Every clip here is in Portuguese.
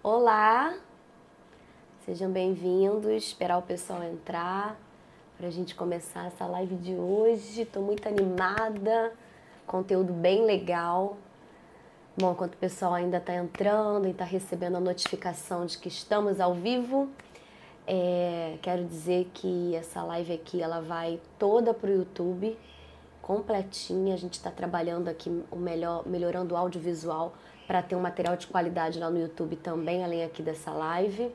Olá, sejam bem-vindos. Esperar o pessoal entrar para a gente começar essa live de hoje. Estou muito animada, conteúdo bem legal. Bom, enquanto o pessoal ainda está entrando e está recebendo a notificação de que estamos ao vivo, é, quero dizer que essa live aqui ela vai toda para o YouTube, completinha. A gente está trabalhando aqui o melhor, melhorando o audiovisual para ter um material de qualidade lá no YouTube também, além aqui dessa live.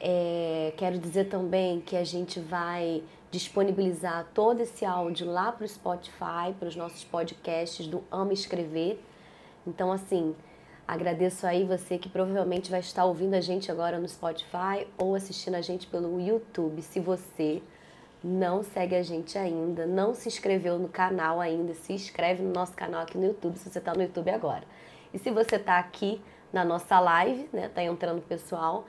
É, quero dizer também que a gente vai disponibilizar todo esse áudio lá para o Spotify, para os nossos podcasts do Ama Escrever. Então, assim, agradeço aí você que provavelmente vai estar ouvindo a gente agora no Spotify ou assistindo a gente pelo YouTube. Se você não segue a gente ainda, não se inscreveu no canal ainda, se inscreve no nosso canal aqui no YouTube, se você está no YouTube agora. E se você está aqui na nossa live, né, tá entrando pessoal,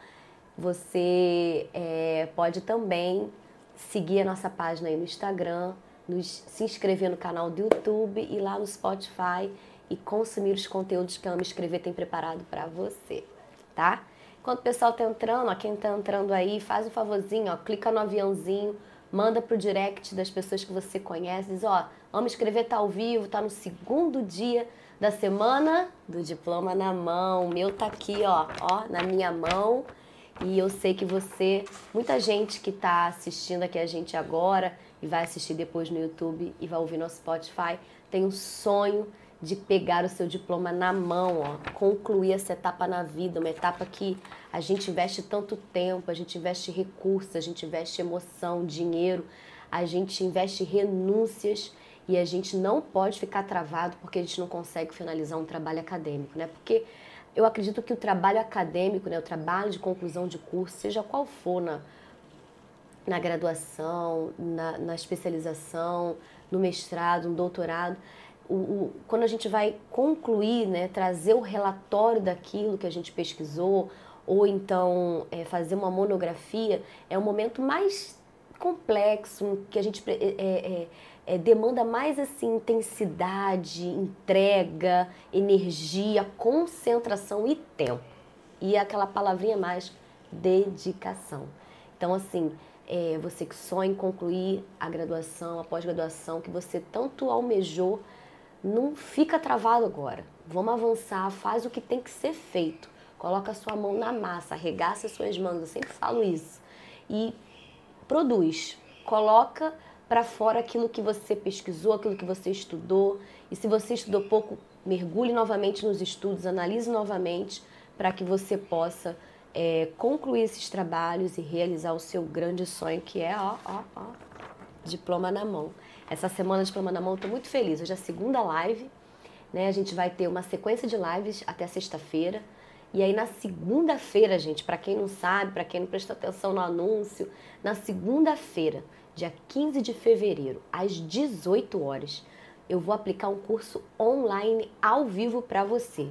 você é, pode também seguir a nossa página aí no Instagram, nos, se inscrever no canal do YouTube e lá no Spotify e consumir os conteúdos que a Ama Escrever tem preparado para você, tá? Enquanto o pessoal tá entrando, ó, quem tá entrando aí, faz um favorzinho, ó, clica no aviãozinho, manda pro direct das pessoas que você conhece, diz, ó, Ama Escrever tá ao vivo, tá no segundo dia da semana do diploma na mão. O meu tá aqui, ó, ó, na minha mão. E eu sei que você, muita gente que está assistindo aqui a gente agora e vai assistir depois no YouTube e vai ouvir no Spotify, tem um sonho de pegar o seu diploma na mão, ó, concluir essa etapa na vida, uma etapa que a gente investe tanto tempo, a gente investe recursos, a gente investe emoção, dinheiro, a gente investe renúncias e a gente não pode ficar travado porque a gente não consegue finalizar um trabalho acadêmico, né? Porque eu acredito que o trabalho acadêmico, né, o trabalho de conclusão de curso, seja qual for na, na graduação, na, na especialização, no mestrado, no doutorado, o, o, quando a gente vai concluir, né, trazer o relatório daquilo que a gente pesquisou, ou então é, fazer uma monografia, é o momento mais complexo, que a gente é, é, é demanda mais assim intensidade, entrega, energia, concentração e tempo. E aquela palavrinha mais dedicação. Então, assim, é, você que sonha em concluir a graduação, a pós-graduação, que você tanto almejou, não fica travado agora. Vamos avançar, faz o que tem que ser feito. Coloca a sua mão na massa, arregaça as suas mãos, eu sempre falo isso. E produz. Coloca para fora aquilo que você pesquisou, aquilo que você estudou. E se você estudou pouco, mergulhe novamente nos estudos, analise novamente para que você possa é, concluir esses trabalhos e realizar o seu grande sonho, que é, ó, ó, ó, diploma na mão. Essa semana diploma na mão, estou muito feliz. Hoje é a segunda live, né? A gente vai ter uma sequência de lives até sexta-feira. E aí na segunda-feira, gente, para quem não sabe, para quem não prestou atenção no anúncio, na segunda-feira dia 15 de fevereiro, às 18 horas, eu vou aplicar um curso online ao vivo para você.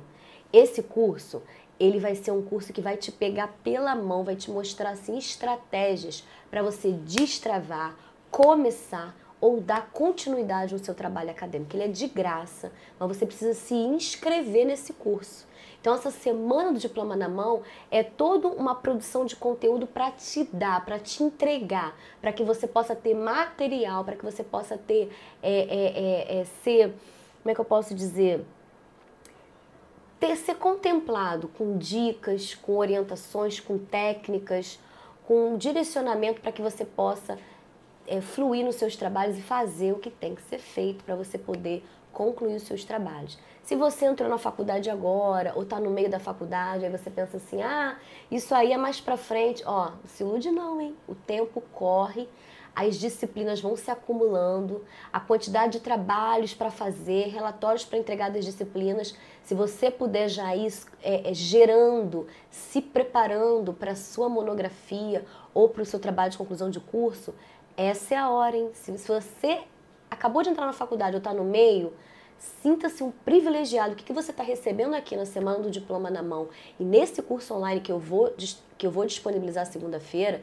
Esse curso, ele vai ser um curso que vai te pegar pela mão, vai te mostrar assim estratégias para você destravar, começar ou dar continuidade no seu trabalho acadêmico. Ele é de graça, mas você precisa se inscrever nesse curso. Então, essa semana do diploma na mão é toda uma produção de conteúdo para te dar, para te entregar, para que você possa ter material, para que você possa ter, é, é, é, é, ser, como é que eu posso dizer? Ter, ser contemplado com dicas, com orientações, com técnicas, com direcionamento para que você possa é, fluir nos seus trabalhos e fazer o que tem que ser feito para você poder concluir os seus trabalhos. Se você entrou na faculdade agora ou está no meio da faculdade, aí você pensa assim, ah, isso aí é mais para frente. Ó, se ilude não, hein? O tempo corre, as disciplinas vão se acumulando, a quantidade de trabalhos para fazer, relatórios para entregar das disciplinas. Se você puder já ir é, é, gerando, se preparando para a sua monografia ou para o seu trabalho de conclusão de curso, essa é a hora, hein? Se, se você acabou de entrar na faculdade ou está no meio, sinta-se um privilegiado. O que, que você está recebendo aqui na semana do diploma na mão? E nesse curso online que eu vou, que eu vou disponibilizar segunda-feira,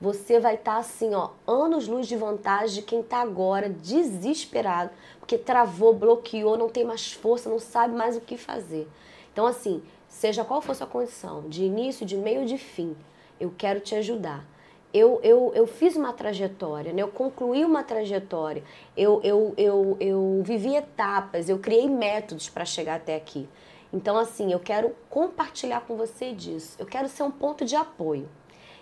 você vai estar tá, assim, ó, anos luz de vantagem de quem está agora desesperado, porque travou, bloqueou, não tem mais força, não sabe mais o que fazer. Então, assim, seja qual for sua condição, de início, de meio, de fim, eu quero te ajudar. Eu, eu, eu fiz uma trajetória, né? eu concluí uma trajetória, eu, eu, eu, eu vivi etapas, eu criei métodos para chegar até aqui. Então, assim, eu quero compartilhar com você disso. Eu quero ser um ponto de apoio.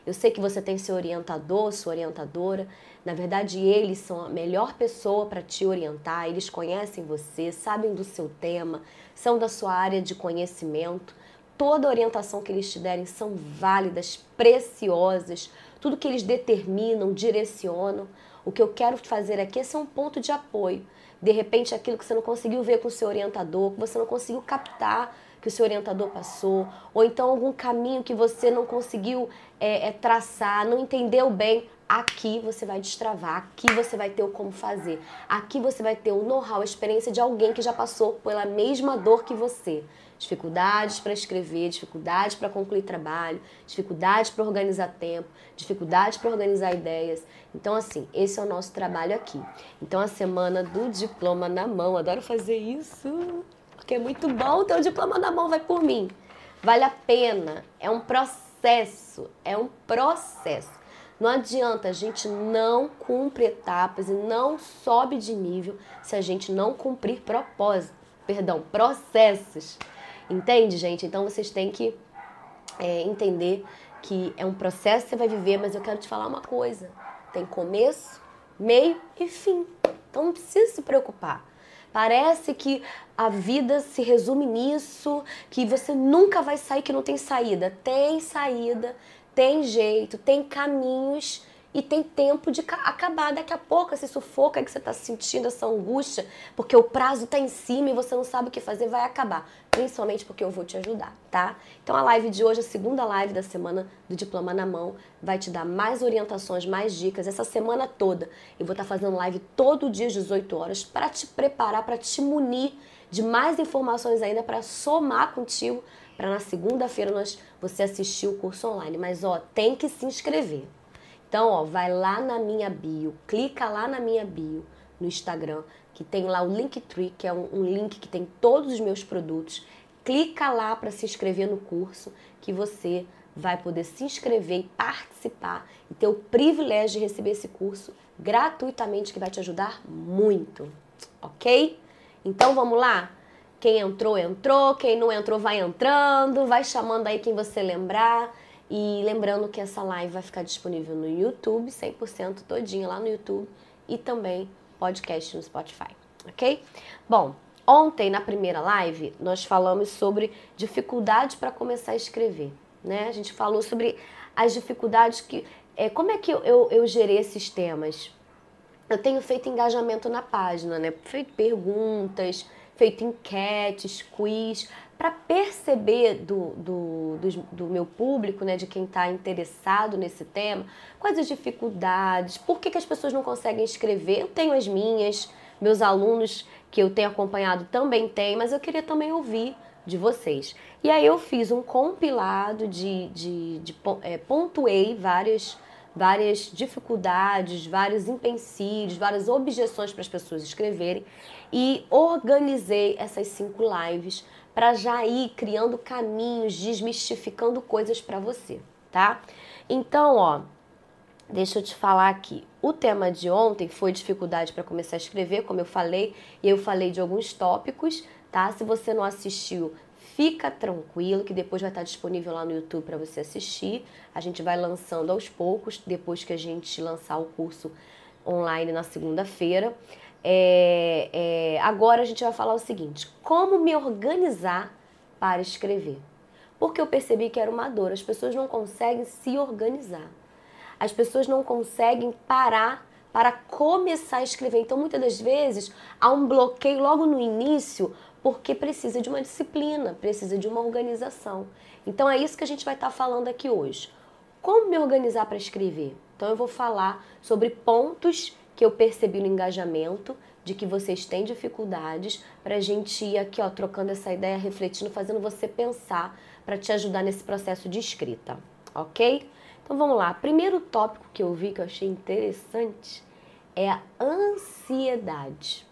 Eu sei que você tem seu orientador, sua orientadora. Na verdade, eles são a melhor pessoa para te orientar. Eles conhecem você, sabem do seu tema, são da sua área de conhecimento. Toda orientação que eles te derem são válidas, preciosas. Tudo que eles determinam, direcionam. O que eu quero fazer aqui é ser um ponto de apoio. De repente aquilo que você não conseguiu ver com o seu orientador, que você não conseguiu captar que o seu orientador passou, ou então algum caminho que você não conseguiu é, é, traçar, não entendeu bem, aqui você vai destravar, aqui você vai ter o como fazer, aqui você vai ter o know-how, a experiência de alguém que já passou pela mesma dor que você dificuldades para escrever, dificuldades para concluir trabalho, dificuldades para organizar tempo, dificuldades para organizar ideias. Então, assim, esse é o nosso trabalho aqui. Então, a semana do diploma na mão, adoro fazer isso, porque é muito bom ter o diploma na mão, vai por mim. Vale a pena, é um processo, é um processo. Não adianta, a gente não cumpre etapas e não sobe de nível se a gente não cumprir propósito, perdão, processos. Entende, gente? Então vocês têm que é, entender que é um processo que você vai viver, mas eu quero te falar uma coisa: tem começo, meio e fim. Então não precisa se preocupar. Parece que a vida se resume nisso, que você nunca vai sair, que não tem saída. Tem saída, tem jeito, tem caminhos e tem tempo de acabar. Daqui a pouco, esse sufoco que você está sentindo, essa angústia, porque o prazo está em cima e você não sabe o que fazer, vai acabar. Principalmente porque eu vou te ajudar, tá? Então a live de hoje, a segunda live da semana do Diploma na Mão, vai te dar mais orientações, mais dicas. Essa semana toda eu vou estar tá fazendo live todo dia às 18 horas para te preparar, para te munir de mais informações ainda, para somar contigo, para na segunda-feira nós você assistir o curso online. Mas ó, tem que se inscrever. Então, ó, vai lá na minha bio, clica lá na minha bio no Instagram, que tem lá o Linktree, que é um, um link que tem todos os meus produtos. Clica lá para se inscrever no curso, que você vai poder se inscrever e participar e ter o privilégio de receber esse curso gratuitamente, que vai te ajudar muito, ok? Então vamos lá? Quem entrou, entrou. Quem não entrou, vai entrando. Vai chamando aí quem você lembrar. E lembrando que essa live vai ficar disponível no YouTube, 100% todinha lá no YouTube e também podcast no Spotify, ok? Bom, ontem na primeira live nós falamos sobre dificuldades para começar a escrever, né? A gente falou sobre as dificuldades que... É, como é que eu, eu, eu gerei esses temas? Eu tenho feito engajamento na página, né? Feito perguntas, feito enquetes, quiz, para perceber do, do, do, do, meu público, né, de quem está interessado nesse tema, quais as dificuldades, por que, que as pessoas não conseguem escrever. Eu tenho as minhas, meus alunos que eu tenho acompanhado também têm, mas eu queria também ouvir de vocês. E aí eu fiz um compilado de, de, de, é, pontuei várias várias dificuldades, vários empecilhos, várias objeções para as pessoas escreverem e organizei essas cinco lives para já ir criando caminhos, desmistificando coisas para você, tá? Então, ó, deixa eu te falar aqui. O tema de ontem foi dificuldade para começar a escrever, como eu falei, e eu falei de alguns tópicos, tá? Se você não assistiu, fica tranquilo que depois vai estar disponível lá no YouTube para você assistir. A gente vai lançando aos poucos, depois que a gente lançar o curso online na segunda-feira. É, é, agora a gente vai falar o seguinte: como me organizar para escrever? Porque eu percebi que era uma dor, as pessoas não conseguem se organizar, as pessoas não conseguem parar para começar a escrever. Então, muitas das vezes, há um bloqueio logo no início, porque precisa de uma disciplina, precisa de uma organização. Então, é isso que a gente vai estar falando aqui hoje. Como me organizar para escrever? Então, eu vou falar sobre pontos que eu percebi no engajamento de que vocês têm dificuldades para a gente ir aqui, ó, trocando essa ideia, refletindo, fazendo você pensar para te ajudar nesse processo de escrita, ok? Então vamos lá. Primeiro tópico que eu vi que eu achei interessante é a ansiedade.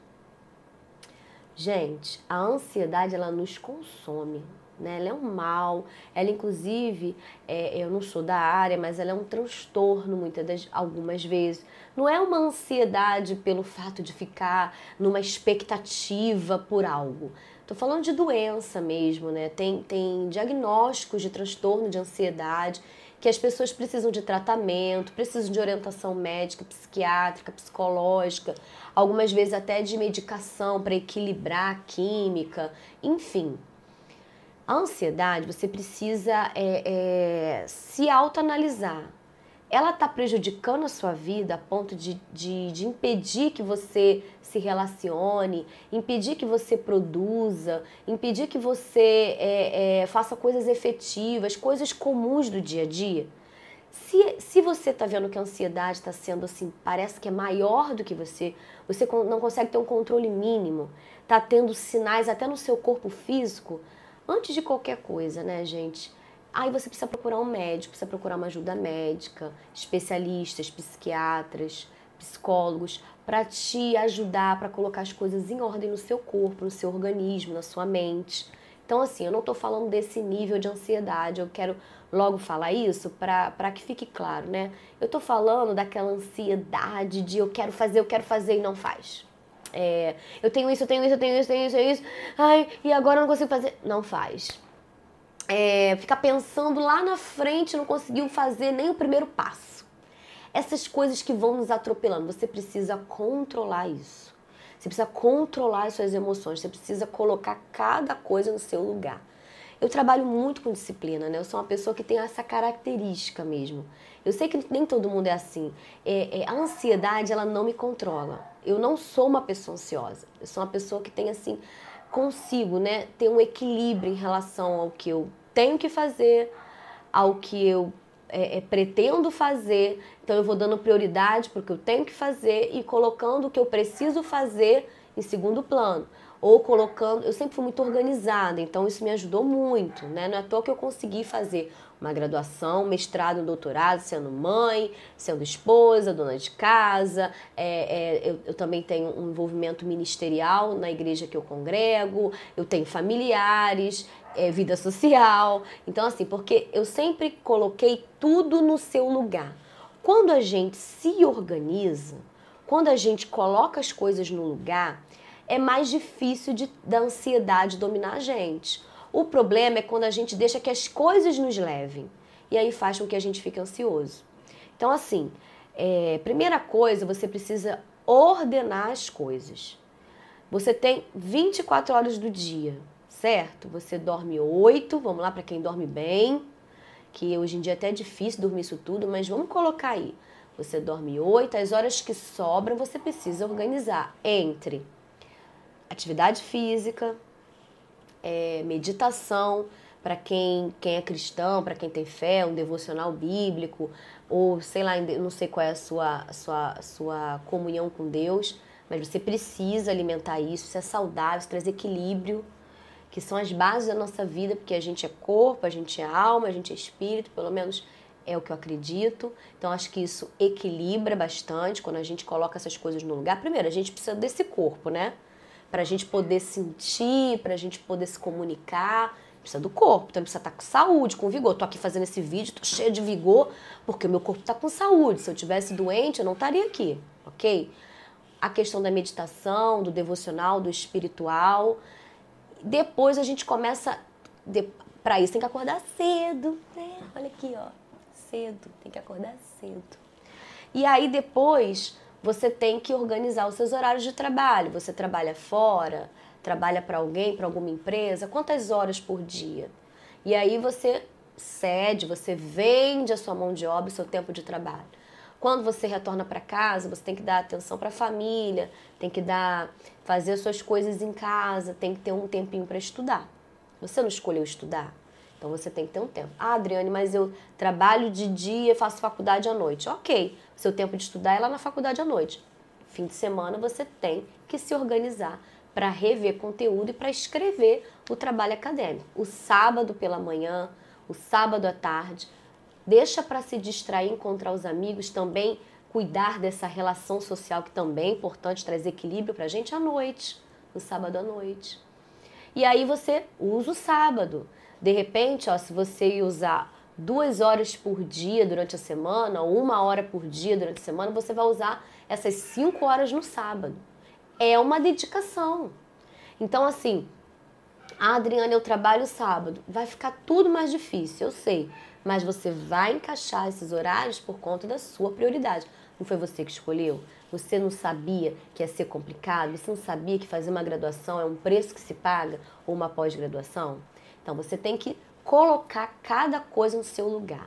Gente, a ansiedade ela nos consome. Né? Ela é um mal. Ela, inclusive, é, eu não sou da área, mas ela é um transtorno muitas das, algumas vezes. Não é uma ansiedade pelo fato de ficar numa expectativa por algo. Estou falando de doença mesmo, né? Tem, tem diagnósticos de transtorno de ansiedade que as pessoas precisam de tratamento, precisam de orientação médica, psiquiátrica, psicológica, algumas vezes até de medicação para equilibrar a química, enfim. A ansiedade, você precisa é, é, se autoanalisar. Ela está prejudicando a sua vida a ponto de, de, de impedir que você se relacione, impedir que você produza, impedir que você é, é, faça coisas efetivas, coisas comuns do dia a dia. Se, se você está vendo que a ansiedade está sendo assim, parece que é maior do que você, você não consegue ter um controle mínimo, está tendo sinais até no seu corpo físico, antes de qualquer coisa, né, gente? Aí você precisa procurar um médico, precisa procurar uma ajuda médica, especialistas, psiquiatras, psicólogos, para te ajudar para colocar as coisas em ordem no seu corpo, no seu organismo, na sua mente. Então, assim, eu não estou falando desse nível de ansiedade, eu quero logo falar isso para que fique claro, né? Eu estou falando daquela ansiedade de eu quero fazer, eu quero fazer e não faz. É, eu tenho isso, eu tenho isso, eu tenho isso, eu tenho isso, eu tenho isso, ai, e agora eu não consigo fazer. Não faz. É, ficar pensando lá na frente, não conseguiu fazer nem o primeiro passo essas coisas que vão nos atropelando. Você precisa controlar isso. Você precisa controlar as suas emoções. Você precisa colocar cada coisa no seu lugar. Eu trabalho muito com disciplina, né? Eu sou uma pessoa que tem essa característica mesmo. Eu sei que nem todo mundo é assim. É, é, a ansiedade, ela não me controla. Eu não sou uma pessoa ansiosa. Eu sou uma pessoa que tem, assim, consigo, né? Ter um equilíbrio em relação ao que eu tenho que fazer, ao que eu é, é, pretendo fazer, então eu vou dando prioridade para o que eu tenho que fazer e colocando o que eu preciso fazer em segundo plano. Ou colocando, eu sempre fui muito organizada, então isso me ajudou muito, né? Não é à toa que eu consegui fazer uma graduação, mestrado, doutorado, sendo mãe, sendo esposa, dona de casa. É, é, eu, eu, também tenho um envolvimento ministerial na igreja que eu congrego, eu tenho familiares, é, vida social. Então, assim, porque eu sempre coloquei tudo no seu lugar. Quando a gente se organiza, quando a gente coloca as coisas no lugar, é mais difícil de, da ansiedade dominar a gente. O problema é quando a gente deixa que as coisas nos levem. E aí faz com que a gente fique ansioso. Então, assim, é, primeira coisa, você precisa ordenar as coisas. Você tem 24 horas do dia certo? Você dorme oito, vamos lá para quem dorme bem, que hoje em dia é até difícil dormir isso tudo, mas vamos colocar aí. Você dorme oito, as horas que sobram você precisa organizar entre atividade física, é, meditação, para quem, quem é cristão, para quem tem fé, um devocional bíblico, ou sei lá, não sei qual é a sua, sua, sua comunhão com Deus, mas você precisa alimentar isso, isso é saudável, isso traz equilíbrio que são as bases da nossa vida, porque a gente é corpo, a gente é alma, a gente é espírito, pelo menos é o que eu acredito. Então acho que isso equilibra bastante quando a gente coloca essas coisas no lugar. Primeiro, a gente precisa desse corpo, né? Para a gente poder sentir, para a gente poder se comunicar. Precisa do corpo, então precisa estar com saúde, com vigor. Tô aqui fazendo esse vídeo, tô cheia de vigor, porque o meu corpo está com saúde. Se eu tivesse doente, eu não estaria aqui, ok? A questão da meditação, do devocional, do espiritual. Depois a gente começa. De, para isso tem que acordar cedo, né? Olha aqui, ó. Cedo, tem que acordar cedo. E aí depois você tem que organizar os seus horários de trabalho. Você trabalha fora, trabalha para alguém, para alguma empresa, quantas horas por dia? E aí você cede, você vende a sua mão de obra, o seu tempo de trabalho. Quando você retorna para casa, você tem que dar atenção para a família, tem que dar fazer as suas coisas em casa, tem que ter um tempinho para estudar. Você não escolheu estudar? Então você tem que ter um tempo. Ah, Adriane, mas eu trabalho de dia, faço faculdade à noite. Ok, seu tempo de estudar é lá na faculdade à noite. Fim de semana você tem que se organizar para rever conteúdo e para escrever o trabalho acadêmico. O sábado pela manhã, o sábado à tarde, Deixa para se distrair, encontrar os amigos também, cuidar dessa relação social que também é importante trazer equilíbrio para a gente à noite, no sábado à noite. E aí você usa o sábado. De repente, ó, se você usar duas horas por dia durante a semana, ou uma hora por dia durante a semana, você vai usar essas cinco horas no sábado. É uma dedicação. Então, assim, ah, Adriana, eu trabalho sábado. Vai ficar tudo mais difícil, eu sei. Mas você vai encaixar esses horários por conta da sua prioridade. Não foi você que escolheu? Você não sabia que ia ser complicado? Você não sabia que fazer uma graduação é um preço que se paga ou uma pós-graduação? Então você tem que colocar cada coisa no seu lugar.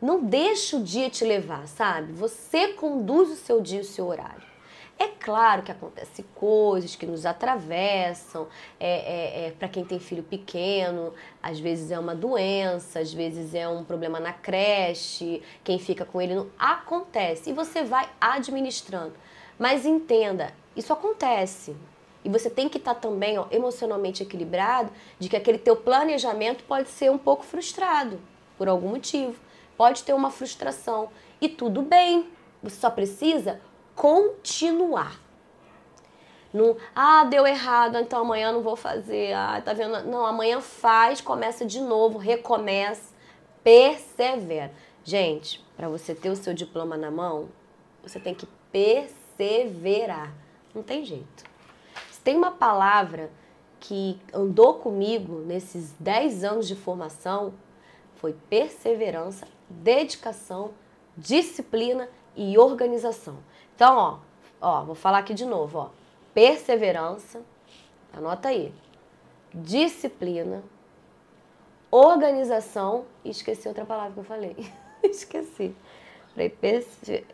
Não deixa o dia te levar, sabe? Você conduz o seu dia, o seu horário. É claro que acontece coisas que nos atravessam, é, é, é para quem tem filho pequeno, às vezes é uma doença, às vezes é um problema na creche, quem fica com ele não acontece e você vai administrando. Mas entenda, isso acontece. E você tem que estar tá também ó, emocionalmente equilibrado de que aquele teu planejamento pode ser um pouco frustrado por algum motivo. Pode ter uma frustração e tudo bem. Você só precisa continuar. Não, ah, deu errado, então amanhã não vou fazer. Ah, tá vendo? Não, amanhã faz, começa de novo, recomeça, persevera. Gente, para você ter o seu diploma na mão, você tem que perseverar. Não tem jeito. Tem uma palavra que andou comigo nesses 10 anos de formação, foi perseverança, dedicação, disciplina e organização. Então, ó, ó, vou falar aqui de novo, ó. Perseverança, anota aí. Disciplina, organização e esqueci outra palavra que eu falei. esqueci. Falei perse...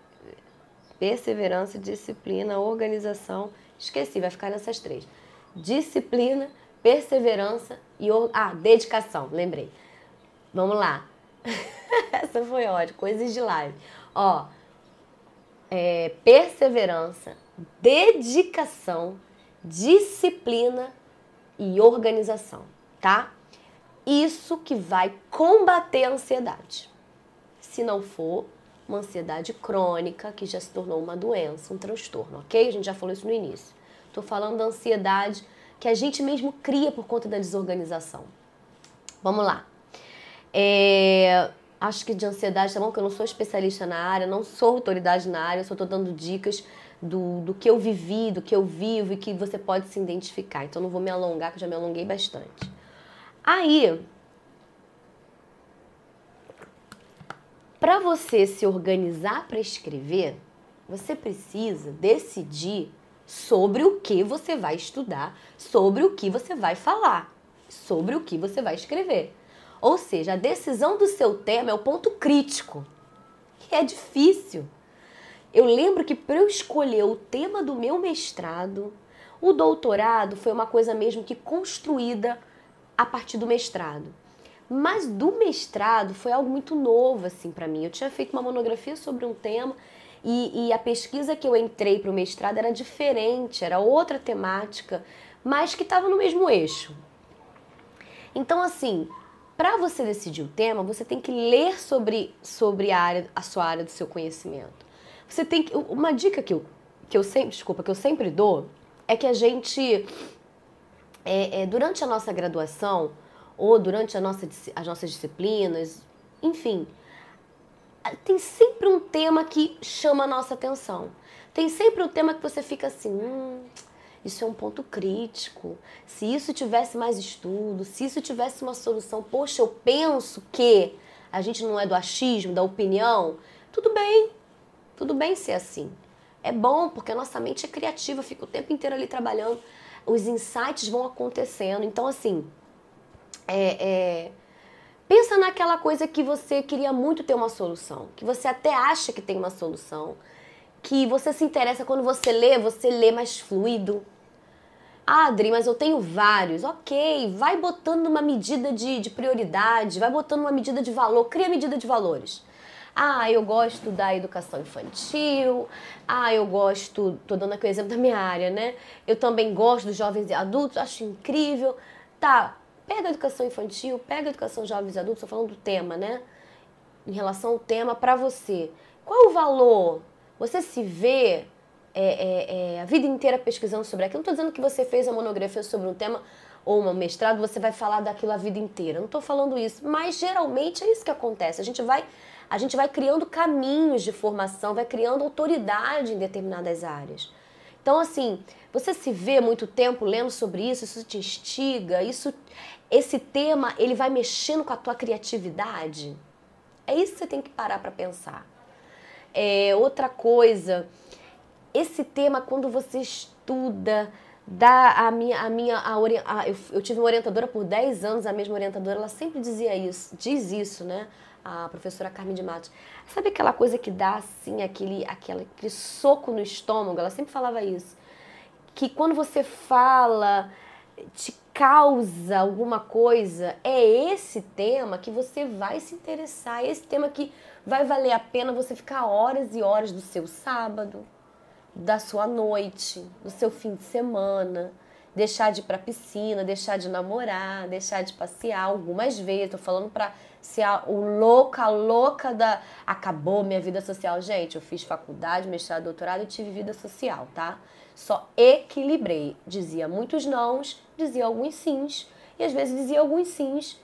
perseverança, disciplina, organização. Esqueci, vai ficar nessas três. Disciplina, perseverança e ah, dedicação, lembrei. Vamos lá. Essa foi ótima, coisas de live. Ó, é, perseverança, dedicação, disciplina e organização, tá? Isso que vai combater a ansiedade. Se não for uma ansiedade crônica, que já se tornou uma doença, um transtorno, ok? A gente já falou isso no início. Estou falando da ansiedade que a gente mesmo cria por conta da desorganização. Vamos lá. É, acho que de ansiedade, tá bom? Que eu não sou especialista na área, não sou autoridade na área, só estou dando dicas do, do que eu vivi, do que eu vivo e que você pode se identificar. Então não vou me alongar, que eu já me alonguei bastante. Aí, para você se organizar para escrever, você precisa decidir sobre o que você vai estudar, sobre o que você vai falar, sobre o que você vai escrever. Ou seja, a decisão do seu tema é o ponto crítico. E é difícil. Eu lembro que para eu escolher o tema do meu mestrado, o doutorado foi uma coisa mesmo que construída a partir do mestrado. Mas do mestrado foi algo muito novo assim para mim. Eu tinha feito uma monografia sobre um tema e, e a pesquisa que eu entrei para o mestrado era diferente, era outra temática, mas que estava no mesmo eixo. Então, assim, para você decidir o tema, você tem que ler sobre, sobre a, área, a sua área do seu conhecimento. Você tem que. Uma dica que eu, que eu sempre. Desculpa, que eu sempre dou é que a gente. É, é, durante a nossa graduação, ou durante a nossa, as nossas disciplinas, enfim, tem sempre um tema que chama a nossa atenção. Tem sempre um tema que você fica assim. Hum, isso é um ponto crítico. Se isso tivesse mais estudo, se isso tivesse uma solução, poxa, eu penso que a gente não é do achismo, da opinião, tudo bem. Tudo bem ser assim. É bom porque a nossa mente é criativa, fica o tempo inteiro ali trabalhando, os insights vão acontecendo. Então, assim, é, é, pensa naquela coisa que você queria muito ter uma solução, que você até acha que tem uma solução, que você se interessa quando você lê, você lê mais fluido. Ah, Adri, mas eu tenho vários. Ok, vai botando uma medida de, de prioridade, vai botando uma medida de valor, cria medida de valores. Ah, eu gosto da educação infantil. Ah, eu gosto, tô dando aqui o exemplo da minha área, né? Eu também gosto dos jovens e adultos, acho incrível. Tá, pega a educação infantil, pega a educação jovens e adultos, tô falando do tema, né? Em relação ao tema para você. Qual o valor você se vê é, é, é, a vida inteira pesquisando sobre aquilo. Não estou dizendo que você fez a monografia sobre um tema ou um mestrado, você vai falar daquilo a vida inteira. Não estou falando isso, mas geralmente é isso que acontece. A gente vai a gente vai criando caminhos de formação, vai criando autoridade em determinadas áreas. Então, assim, você se vê muito tempo lendo sobre isso, isso te instiga, isso, esse tema, ele vai mexendo com a tua criatividade. É isso que você tem que parar para pensar. É, outra coisa, esse tema, quando você estuda, dá a minha, a minha a, a, eu, eu tive uma orientadora por 10 anos, a mesma orientadora, ela sempre dizia isso, diz isso, né? A professora Carmen de Matos. Sabe aquela coisa que dá assim, aquele, aquele, aquele soco no estômago? Ela sempre falava isso. Que quando você fala, te causa alguma coisa, é esse tema que você vai se interessar, é esse tema que vai valer a pena você ficar horas e horas do seu sábado, da sua noite, do seu fim de semana, deixar de ir pra piscina, deixar de namorar, deixar de passear algumas vezes. Tô falando pra ser a, o louca, a louca da. Acabou minha vida social. Gente, eu fiz faculdade, mestrado, doutorado e tive vida social, tá? Só equilibrei. Dizia muitos nãos, dizia alguns sims, e às vezes dizia alguns sims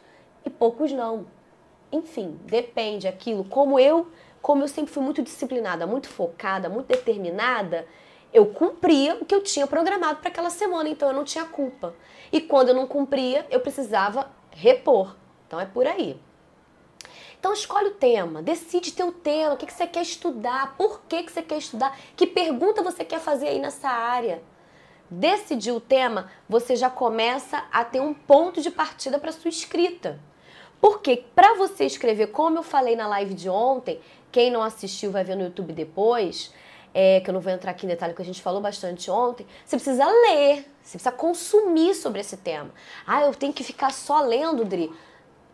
e poucos não. Enfim, depende aquilo. Como eu, como eu sempre fui muito disciplinada, muito focada, muito determinada, eu cumpria o que eu tinha programado para aquela semana, então eu não tinha culpa. E quando eu não cumpria, eu precisava repor. Então é por aí. Então escolhe o tema, decide teu tema, o que, que você quer estudar, por que, que você quer estudar, que pergunta você quer fazer aí nessa área. Decidir o tema, você já começa a ter um ponto de partida para sua escrita. Porque para você escrever, como eu falei na live de ontem, quem não assistiu vai ver no YouTube depois, é, que eu não vou entrar aqui em detalhe, que a gente falou bastante ontem, você precisa ler, você precisa consumir sobre esse tema. Ah, eu tenho que ficar só lendo, Dri.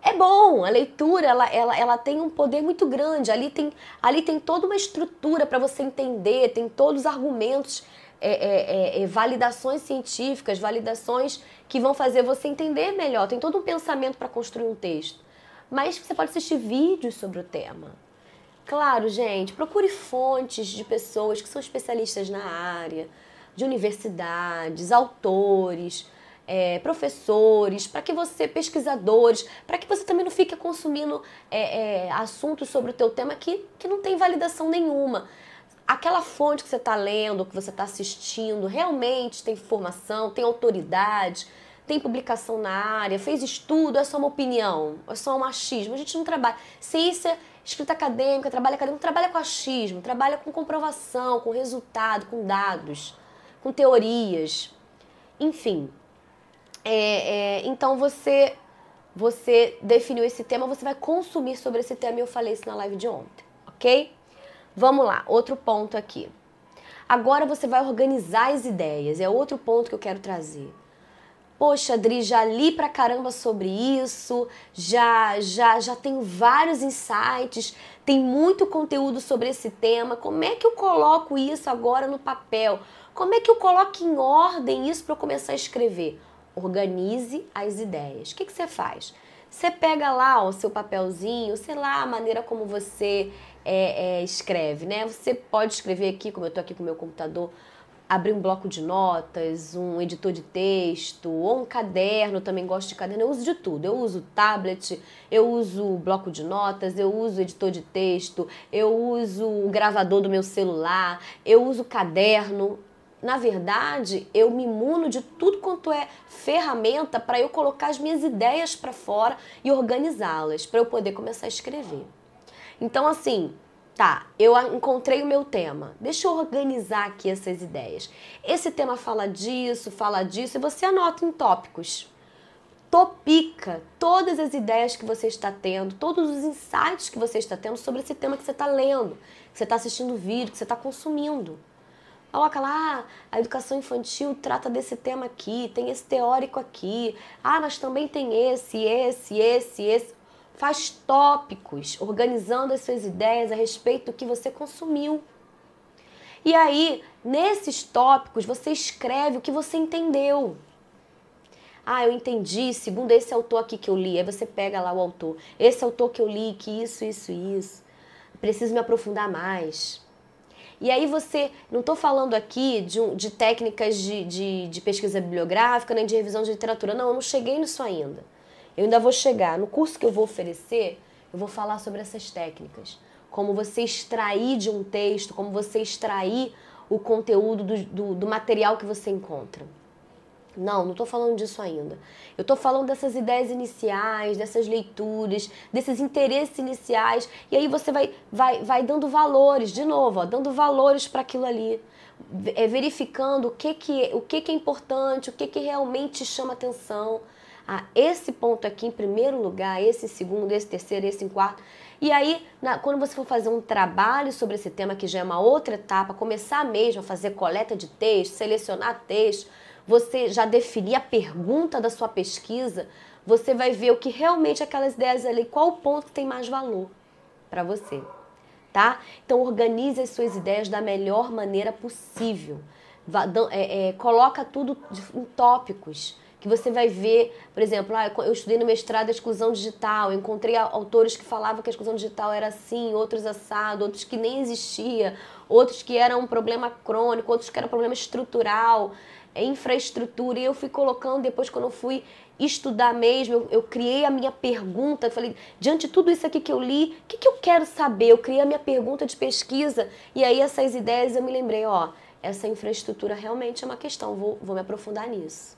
É bom, a leitura ela, ela, ela tem um poder muito grande. Ali tem, ali tem toda uma estrutura para você entender, tem todos os argumentos, é, é, é, é, validações científicas, validações que vão fazer você entender melhor. Tem todo um pensamento para construir um texto. Mas você pode assistir vídeos sobre o tema. Claro, gente, procure fontes de pessoas que são especialistas na área, de universidades, autores, é, professores, para que você, pesquisadores, para que você também não fique consumindo é, é, assuntos sobre o teu tema que, que não tem validação nenhuma aquela fonte que você está lendo, que você está assistindo, realmente tem informação, tem autoridade, tem publicação na área, fez estudo, é só uma opinião, é só um achismo. A gente não trabalha. Ciência, escrita acadêmica, trabalho acadêmico, trabalha com achismo, trabalha com comprovação, com resultado, com dados, com teorias. Enfim. É, é, então você você definiu esse tema, você vai consumir sobre esse tema e eu falei isso na live de ontem, ok? Vamos lá, outro ponto aqui. Agora você vai organizar as ideias, é outro ponto que eu quero trazer. Poxa, Adri, já li pra caramba sobre isso, já já já tenho vários insights, tem muito conteúdo sobre esse tema. Como é que eu coloco isso agora no papel? Como é que eu coloco em ordem isso para eu começar a escrever? Organize as ideias. O que, que você faz? Você pega lá o seu papelzinho, sei lá, a maneira como você é, é, escreve, né? Você pode escrever aqui, como eu estou aqui com o meu computador, abrir um bloco de notas, um editor de texto, ou um caderno, também gosto de caderno, eu uso de tudo. Eu uso tablet, eu uso bloco de notas, eu uso editor de texto, eu uso o gravador do meu celular, eu uso caderno. Na verdade, eu me imuno de tudo quanto é ferramenta para eu colocar as minhas ideias para fora e organizá-las, para eu poder começar a escrever. Então, assim, tá, eu encontrei o meu tema. Deixa eu organizar aqui essas ideias. Esse tema fala disso, fala disso, e você anota em tópicos. Topica todas as ideias que você está tendo, todos os insights que você está tendo sobre esse tema que você está lendo, que você está assistindo vídeo, que você está consumindo. Coloca lá, a educação infantil trata desse tema aqui, tem esse teórico aqui. Ah, mas também tem esse, esse, esse, esse faz tópicos, organizando as suas ideias a respeito do que você consumiu. E aí, nesses tópicos, você escreve o que você entendeu. Ah, eu entendi, segundo esse autor aqui que eu li. Aí você pega lá o autor. Esse autor que eu li, que isso, isso, isso. Preciso me aprofundar mais. E aí você, não estou falando aqui de, de técnicas de, de, de, pesquisa bibliográfica nem de revisão de literatura. Não, eu não cheguei nisso ainda. Eu ainda vou chegar. No curso que eu vou oferecer, eu vou falar sobre essas técnicas. Como você extrair de um texto, como você extrair o conteúdo do, do, do material que você encontra. Não, não estou falando disso ainda. Eu estou falando dessas ideias iniciais, dessas leituras, desses interesses iniciais. E aí você vai, vai, vai dando valores, de novo, ó, dando valores para aquilo ali. É, verificando o que, que, o que, que é importante, o que, que realmente chama atenção. Ah, esse ponto aqui em primeiro lugar, esse segundo, esse terceiro, esse em quarto. E aí, na, quando você for fazer um trabalho sobre esse tema, que já é uma outra etapa, começar mesmo a fazer coleta de texto, selecionar texto você já definir a pergunta da sua pesquisa, você vai ver o que realmente aquelas ideias ali, qual o ponto que tem mais valor para você, tá? Então organize as suas ideias da melhor maneira possível. É, é, coloca tudo em tópicos que você vai ver, por exemplo, ah, eu estudei no mestrado a exclusão digital, encontrei autores que falavam que a exclusão digital era assim, outros assado, outros que nem existia, outros que era um problema crônico, outros que era um problema estrutural. Infraestrutura. E eu fui colocando, depois, quando eu fui estudar mesmo, eu, eu criei a minha pergunta. Eu falei, diante de tudo isso aqui que eu li, o que, que eu quero saber? Eu criei a minha pergunta de pesquisa. E aí, essas ideias, eu me lembrei, ó, essa infraestrutura realmente é uma questão, vou, vou me aprofundar nisso.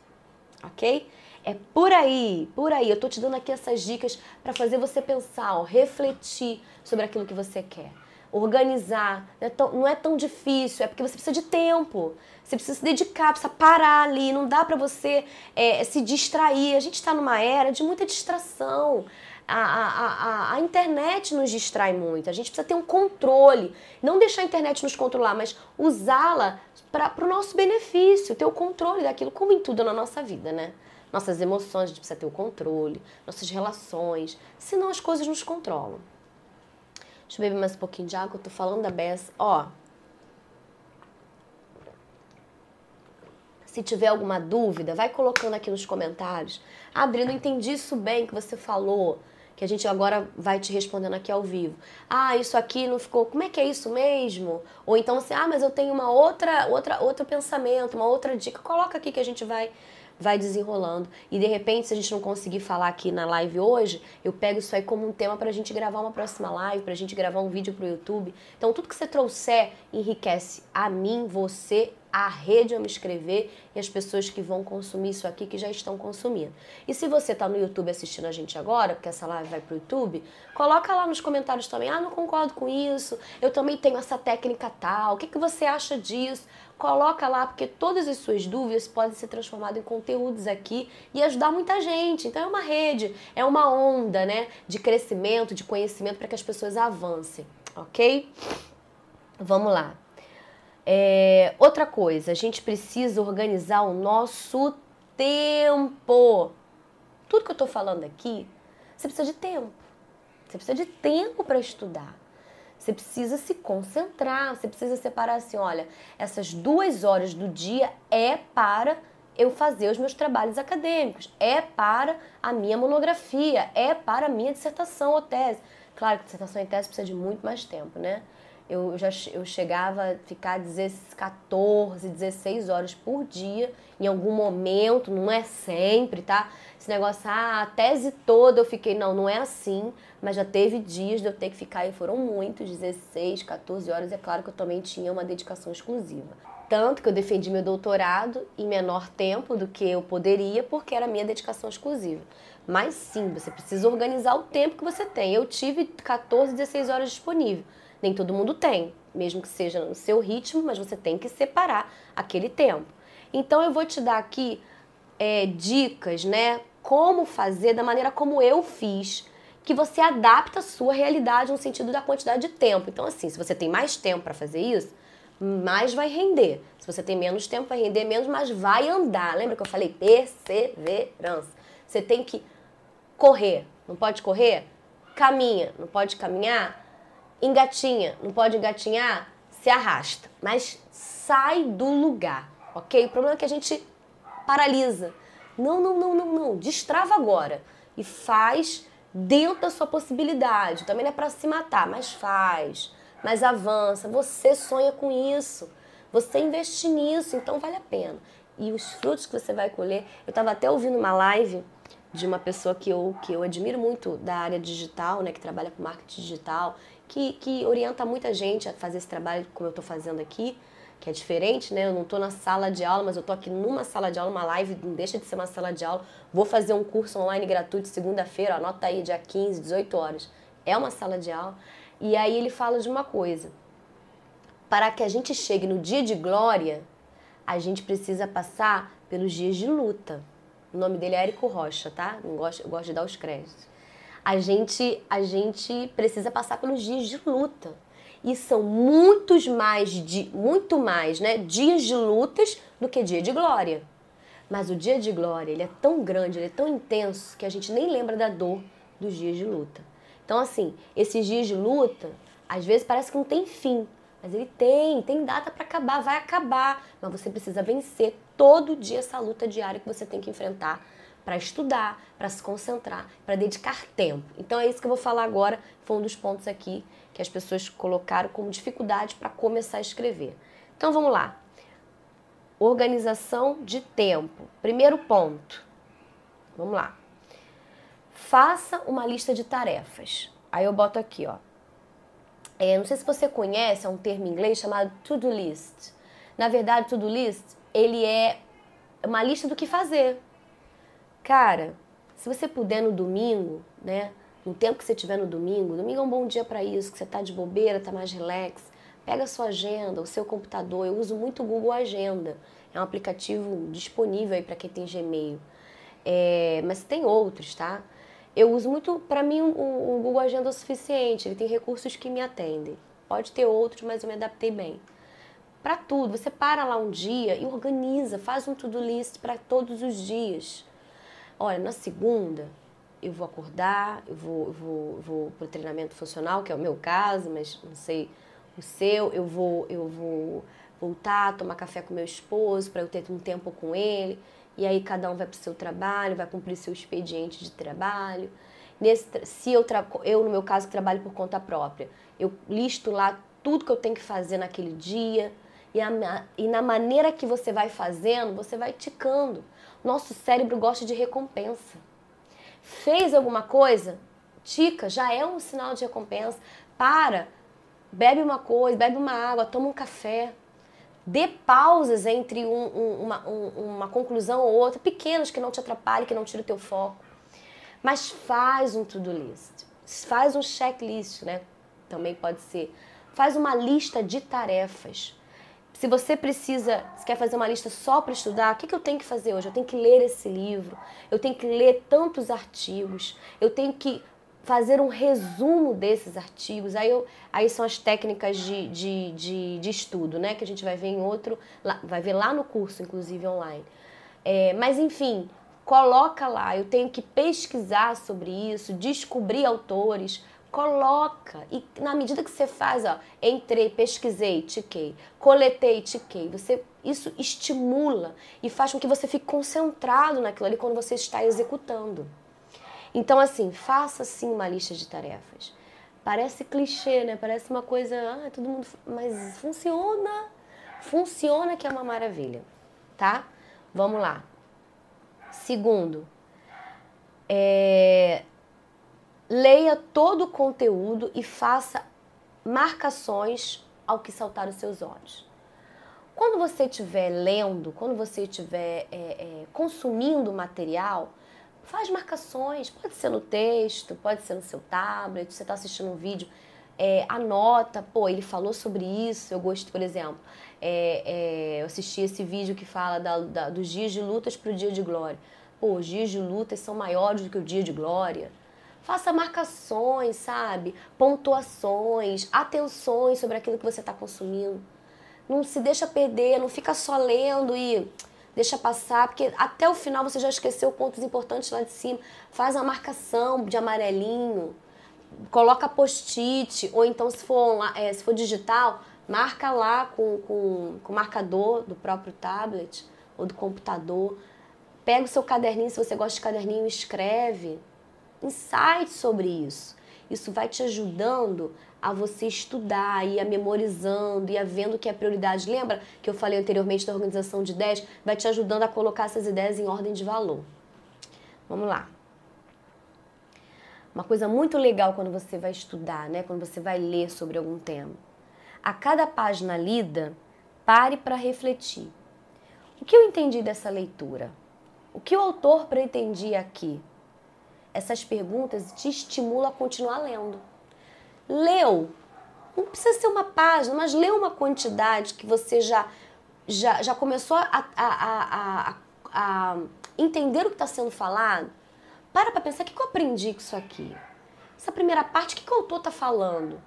Ok? É por aí, por aí. Eu tô te dando aqui essas dicas para fazer você pensar, ó, refletir sobre aquilo que você quer organizar. Não é, tão, não é tão difícil, é porque você precisa de tempo. Você precisa se dedicar, precisa parar ali. Não dá para você é, se distrair. A gente está numa era de muita distração. A, a, a, a, internet nos distrai muito. A gente precisa ter um controle. Não deixar a internet nos controlar, mas usá-la para o nosso benefício, ter o controle daquilo, como em tudo na nossa vida, né? Nossas emoções, a gente precisa ter o controle, nossas relações, senão as coisas nos controlam. Deixa eu beber mais um pouquinho de água, eu tô falando da beça. Ó. Se tiver alguma dúvida, vai colocando aqui nos comentários. Ah, não entendi isso bem que você falou. Que a gente agora vai te respondendo aqui ao vivo. Ah, isso aqui não ficou. Como é que é isso mesmo? Ou então assim, ah, mas eu tenho uma outra, outra, outro pensamento, uma outra dica. Coloca aqui que a gente vai vai desenrolando. E de repente, se a gente não conseguir falar aqui na live hoje, eu pego isso aí como um tema para a gente gravar uma próxima live, para a gente gravar um vídeo para o YouTube. Então, tudo que você trouxer enriquece a mim, você, a rede ao me escrever e as pessoas que vão consumir isso aqui que já estão consumindo. E se você está no YouTube assistindo a gente agora, porque essa live vai para o YouTube, coloca lá nos comentários também. Ah, não concordo com isso. Eu também tenho essa técnica tal. O que, que você acha disso? coloca lá, porque todas as suas dúvidas podem ser transformadas em conteúdos aqui e ajudar muita gente. Então é uma rede, é uma onda, né, de crescimento, de conhecimento para que as pessoas avancem, ok? Vamos lá. É, outra coisa, a gente precisa organizar o nosso tempo. Tudo que eu estou falando aqui, você precisa de tempo. Você precisa de tempo para estudar. Você precisa se concentrar, você precisa separar assim, olha, essas duas horas do dia é para eu fazer os meus trabalhos acadêmicos, é para a minha monografia, é para a minha dissertação ou tese. Claro que dissertação e tese precisa de muito mais tempo, né? Eu já eu chegava a ficar 14, 16 horas por dia, em algum momento, não é sempre, tá? Esse negócio, ah, a tese toda eu fiquei, não, não é assim, mas já teve dias de eu ter que ficar, e foram muitos, 16, 14 horas, é claro que eu também tinha uma dedicação exclusiva. Tanto que eu defendi meu doutorado em menor tempo do que eu poderia, porque era minha dedicação exclusiva. Mas sim, você precisa organizar o tempo que você tem. Eu tive 14, 16 horas disponível. Nem todo mundo tem, mesmo que seja no seu ritmo, mas você tem que separar aquele tempo. Então eu vou te dar aqui é, dicas, né? como fazer da maneira como eu fiz, que você adapta a sua realidade no sentido da quantidade de tempo. Então, assim, se você tem mais tempo para fazer isso, mais vai render. Se você tem menos tempo, vai render menos, mas vai andar. Lembra que eu falei perseverança? Você tem que correr. Não pode correr? Caminha. Não pode caminhar? Engatinha. Não pode engatinhar? Se arrasta. Mas sai do lugar, ok? O problema é que a gente paralisa. Não, não, não, não, não. Destrava agora. E faz dentro da sua possibilidade. Também não é para se matar, mas faz. mas avança. Você sonha com isso. Você investe nisso, então vale a pena. E os frutos que você vai colher. Eu estava até ouvindo uma live de uma pessoa que eu, que eu admiro muito da área digital, né, que trabalha com marketing digital, que, que orienta muita gente a fazer esse trabalho como eu estou fazendo aqui, que é diferente, né? Eu não estou na sala de aula, mas eu estou aqui numa sala de aula, uma live, não deixa de ser uma sala de aula. Vou fazer um curso online gratuito segunda-feira, anota aí, dia 15, 18 horas. É uma sala de aula. E aí ele fala de uma coisa. Para que a gente chegue no dia de glória, a gente precisa passar pelos dias de luta. O nome dele é Érico Rocha, tá? Gosto, eu gosto de dar os créditos. A gente, a gente precisa passar pelos dias de luta. E são muitos mais, de, muito mais, né, dias de lutas do que dia de glória. Mas o dia de glória, ele é tão grande, ele é tão intenso que a gente nem lembra da dor dos dias de luta. Então, assim, esses dias de luta, às vezes parece que não tem fim, mas ele tem, tem data para acabar, vai acabar. Mas você precisa vencer todo dia essa luta diária que você tem que enfrentar para estudar, para se concentrar, para dedicar tempo. Então é isso que eu vou falar agora, foi um dos pontos aqui que as pessoas colocaram como dificuldade para começar a escrever. Então vamos lá. Organização de tempo. Primeiro ponto. Vamos lá. Faça uma lista de tarefas. Aí eu boto aqui, ó. É, não sei se você conhece, é um termo em inglês chamado to-do list. Na verdade, to-do list, ele é uma lista do que fazer. Cara, se você puder no domingo, né? No tempo que você tiver no domingo, domingo é um bom dia para isso, que você tá de bobeira, tá mais relax. Pega a sua agenda, o seu computador. Eu uso muito o Google Agenda. É um aplicativo disponível aí para quem tem Gmail. É, mas tem outros, tá? Eu uso muito, para mim, o, o Google Agenda é o suficiente, ele tem recursos que me atendem. Pode ter outros, mas eu me adaptei bem. Para tudo, você para lá um dia e organiza, faz um to-do list para todos os dias. Olha, na segunda eu vou acordar, eu vou, eu vou, vou para o treinamento funcional, que é o meu caso, mas não sei o seu, eu vou, eu vou voltar, tomar café com meu esposo para eu ter um tempo com ele e aí cada um vai para o seu trabalho, vai cumprir seu expediente de trabalho. Nesse, se eu, eu, no meu caso, trabalho por conta própria, eu listo lá tudo que eu tenho que fazer naquele dia e, a, e na maneira que você vai fazendo, você vai ticando. Nosso cérebro gosta de recompensa. Fez alguma coisa? Tica, já é um sinal de recompensa. Para, bebe uma coisa, bebe uma água, toma um café dê pausas entre um, um, uma, um, uma conclusão ou outra, pequenas que não te atrapalhem, que não tire o teu foco. Mas faz um to-do list, faz um checklist, né? Também pode ser. Faz uma lista de tarefas. Se você precisa, se quer fazer uma lista só para estudar, o que, que eu tenho que fazer hoje? Eu tenho que ler esse livro, eu tenho que ler tantos artigos, eu tenho que fazer um resumo desses artigos. Aí, eu, aí são as técnicas de, de, de, de, estudo, né? Que a gente vai ver em outro, lá, vai ver lá no curso, inclusive online. É, mas enfim, coloca lá. Eu tenho que pesquisar sobre isso, descobrir autores. Coloca. E na medida que você faz, ó, entrei, pesquisei, tiquei, coletei, tiquei, você isso estimula e faz com que você fique concentrado naquilo ali quando você está executando. Então, assim, faça sim uma lista de tarefas. Parece clichê, né? Parece uma coisa, ah, todo mundo. Mas funciona. Funciona que é uma maravilha, tá? Vamos lá. Segundo, é, leia todo o conteúdo e faça marcações ao que saltar os seus olhos. Quando você estiver lendo, quando você estiver é, é, consumindo material, faz marcações, pode ser no texto, pode ser no seu tablet, você está assistindo um vídeo, é, anota, pô, ele falou sobre isso, eu gosto, por exemplo, é, é, eu assisti esse vídeo que fala da, da, dos dias de lutas para o dia de glória. Pô, os dias de lutas são maiores do que o dia de glória. Faça marcações, sabe? Pontuações, atenções sobre aquilo que você está consumindo. Não se deixa perder, não fica só lendo e deixa passar, porque até o final você já esqueceu pontos importantes lá de cima. Faz uma marcação de amarelinho, coloca post-it, ou então se for, é, se for digital, marca lá com, com, com o marcador do próprio tablet ou do computador. Pega o seu caderninho, se você gosta de caderninho, escreve. Insights sobre isso. isso vai te ajudando a você estudar, e a memorizando, e a vendo que é prioridade. Lembra que eu falei anteriormente da organização de ideias? Vai te ajudando a colocar essas ideias em ordem de valor. Vamos lá. Uma coisa muito legal quando você vai estudar, né? Quando você vai ler sobre algum tema. A cada página lida, pare para refletir. O que eu entendi dessa leitura? O que o autor pretendia aqui? Essas perguntas te estimulam a continuar lendo. Leu, não precisa ser uma página, mas leu uma quantidade que você já, já, já começou a, a, a, a entender o que está sendo falado. Para para pensar, o que eu aprendi com isso aqui? Essa primeira parte, o que, que o autor está falando?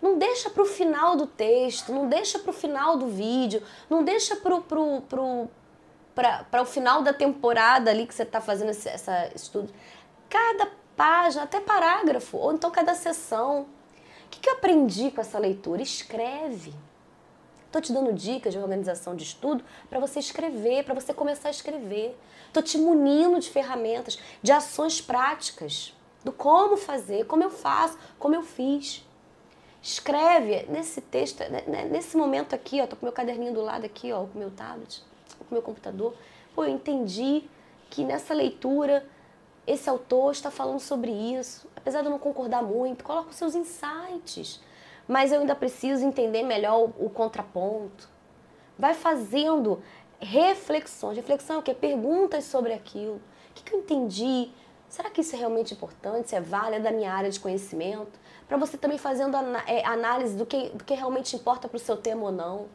Não deixa para o final do texto, não deixa para o final do vídeo, não deixa para pro, pro, pro, o final da temporada ali que você está fazendo esse essa estudo. Cada página, até parágrafo, ou então cada sessão. O que, que eu aprendi com essa leitura? Escreve. Estou te dando dicas de organização de estudo para você escrever, para você começar a escrever. Estou te munindo de ferramentas, de ações práticas, do como fazer, como eu faço, como eu fiz. Escreve nesse texto, né, né, nesse momento aqui, ó, tô com meu caderninho do lado aqui, ó, com meu tablet, com meu computador. Pô, eu entendi que nessa leitura esse autor está falando sobre isso. Apesar de eu não concordar muito, coloca os seus insights. Mas eu ainda preciso entender melhor o, o contraponto. Vai fazendo reflexões. Reflexão é o quê? Perguntas sobre aquilo. O que, que eu entendi? Será que isso é realmente importante? Se é válido? É da minha área de conhecimento? para você também fazendo é, análise do que, do que realmente importa para o seu tema ou não.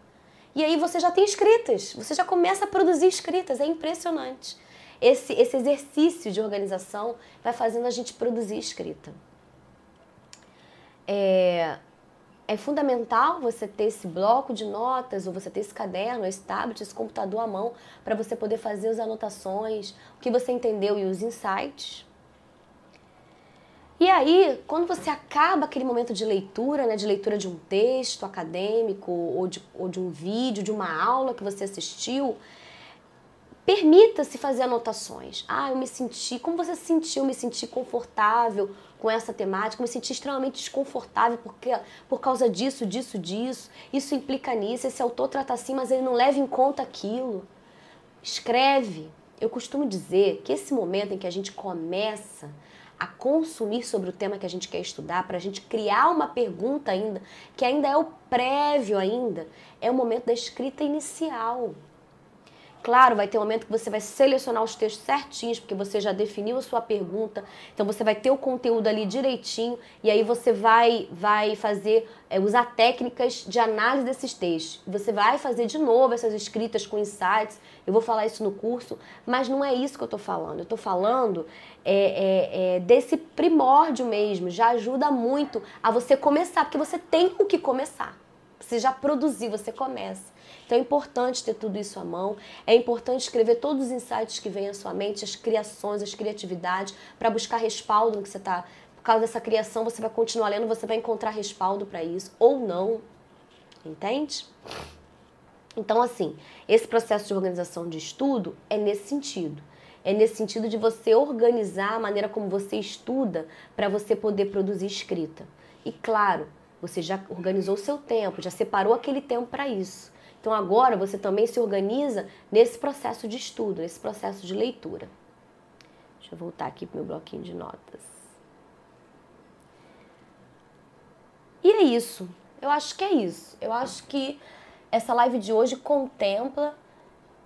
E aí você já tem escritas, você já começa a produzir escritas, é impressionante. Esse, esse exercício de organização vai fazendo a gente produzir escrita. É, é fundamental você ter esse bloco de notas, ou você ter esse caderno, esse tablet, esse computador à mão, para você poder fazer as anotações, o que você entendeu e os insights. E aí, quando você acaba aquele momento de leitura, né, de leitura de um texto acadêmico ou de, ou de um vídeo, de uma aula que você assistiu, permita-se fazer anotações. Ah, eu me senti, como você se sentiu? Eu me senti confortável com essa temática, eu me senti extremamente desconfortável porque, por causa disso, disso, disso. Isso implica nisso, esse autor trata assim, mas ele não leva em conta aquilo. Escreve. Eu costumo dizer que esse momento em que a gente começa a consumir sobre o tema que a gente quer estudar, para a gente criar uma pergunta ainda, que ainda é o prévio ainda, é o momento da escrita inicial. Claro, vai ter um momento que você vai selecionar os textos certinhos, porque você já definiu a sua pergunta, então você vai ter o conteúdo ali direitinho e aí você vai, vai fazer, é, usar técnicas de análise desses textos. Você vai fazer de novo essas escritas com insights, eu vou falar isso no curso, mas não é isso que eu estou falando. Eu estou falando é, é, é, desse primórdio mesmo, já ajuda muito a você começar, porque você tem o que começar. Você já produziu, você começa. Então é importante ter tudo isso à mão, é importante escrever todos os insights que vêm à sua mente, as criações, as criatividades, para buscar respaldo no que você está. Por causa dessa criação, você vai continuar lendo, você vai encontrar respaldo para isso, ou não. Entende? Então, assim, esse processo de organização de estudo é nesse sentido. É nesse sentido de você organizar a maneira como você estuda para você poder produzir escrita. E claro, você já organizou o seu tempo, já separou aquele tempo para isso. Então agora você também se organiza nesse processo de estudo, nesse processo de leitura. Deixa eu voltar aqui para o meu bloquinho de notas. E é isso. Eu acho que é isso. Eu acho que essa live de hoje contempla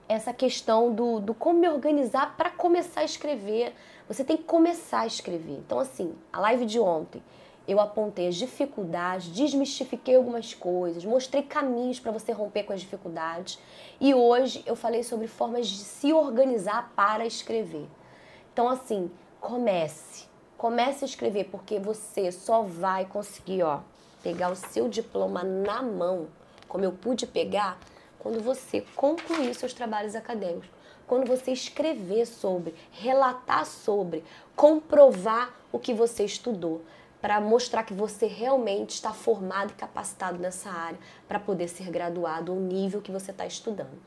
essa questão do, do como me organizar para começar a escrever. Você tem que começar a escrever. Então, assim, a live de ontem eu apontei as dificuldades, desmistifiquei algumas coisas, mostrei caminhos para você romper com as dificuldades. E hoje eu falei sobre formas de se organizar para escrever. Então, assim, comece. Comece a escrever, porque você só vai conseguir, ó, pegar o seu diploma na mão, como eu pude pegar, quando você concluir seus trabalhos acadêmicos. Quando você escrever sobre, relatar sobre, comprovar o que você estudou para mostrar que você realmente está formado e capacitado nessa área para poder ser graduado ao nível que você está estudando.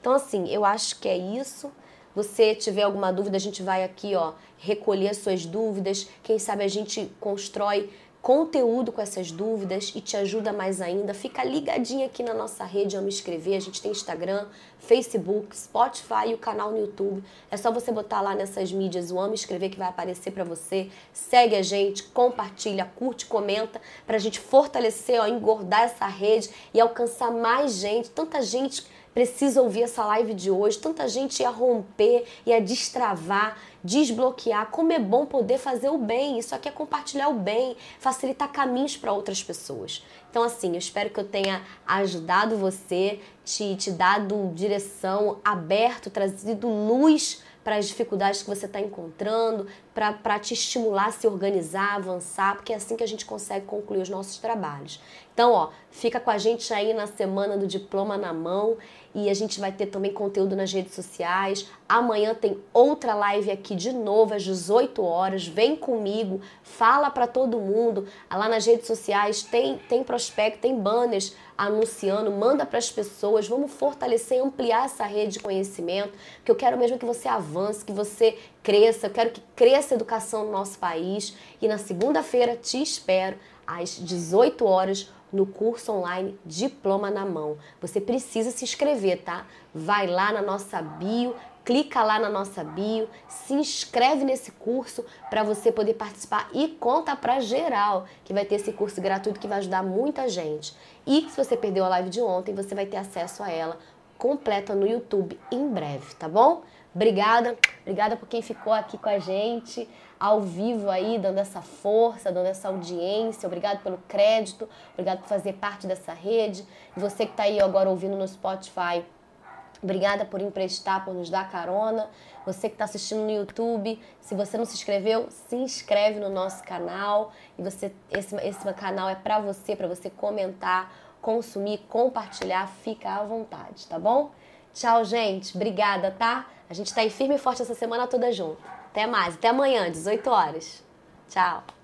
Então, assim, eu acho que é isso. você tiver alguma dúvida, a gente vai aqui, ó, recolher suas dúvidas. Quem sabe a gente constrói conteúdo com essas dúvidas e te ajuda mais ainda. Fica ligadinho aqui na nossa rede Amo Escrever. A gente tem Instagram, Facebook, Spotify e o canal no YouTube. É só você botar lá nessas mídias o Amo Escrever que vai aparecer para você. Segue a gente, compartilha, curte, comenta para a gente fortalecer, ó, engordar essa rede e alcançar mais gente. Tanta gente precisa ouvir essa live de hoje. Tanta gente ia romper, ia destravar, desbloquear. Como é bom poder fazer o bem. Isso aqui é compartilhar o bem, facilitar caminhos para outras pessoas. Então, assim, eu espero que eu tenha ajudado você, te, te dado direção, aberto, trazido luz para as dificuldades que você está encontrando, para te estimular a se organizar, avançar, porque é assim que a gente consegue concluir os nossos trabalhos. Então, ó, fica com a gente aí na semana do diploma na mão e a gente vai ter também conteúdo nas redes sociais. Amanhã tem outra live aqui de novo às 18 horas. Vem comigo, fala para todo mundo. Lá nas redes sociais tem tem prospecto, tem banners anunciando, manda para as pessoas. Vamos fortalecer, ampliar essa rede de conhecimento, que eu quero mesmo que você avance, que você cresça. Eu quero que cresça a educação no nosso país. E na segunda-feira te espero às 18 horas no curso online Diploma na Mão. Você precisa se inscrever, tá? Vai lá na nossa bio, clica lá na nossa bio, se inscreve nesse curso para você poder participar e conta para geral que vai ter esse curso gratuito que vai ajudar muita gente. E se você perdeu a live de ontem, você vai ter acesso a ela completa no YouTube em breve, tá bom? Obrigada, obrigada por quem ficou aqui com a gente ao vivo aí, dando essa força, dando essa audiência. Obrigado pelo crédito, obrigado por fazer parte dessa rede. E você que está aí agora ouvindo no Spotify, obrigada por emprestar, por nos dar carona. Você que está assistindo no YouTube, se você não se inscreveu, se inscreve no nosso canal. E você, esse, esse canal é para você, para você comentar, consumir, compartilhar. Fica à vontade, tá bom? Tchau, gente. Obrigada, tá? A gente está aí firme e forte essa semana toda junto. Até mais, até amanhã, 18 horas. Tchau.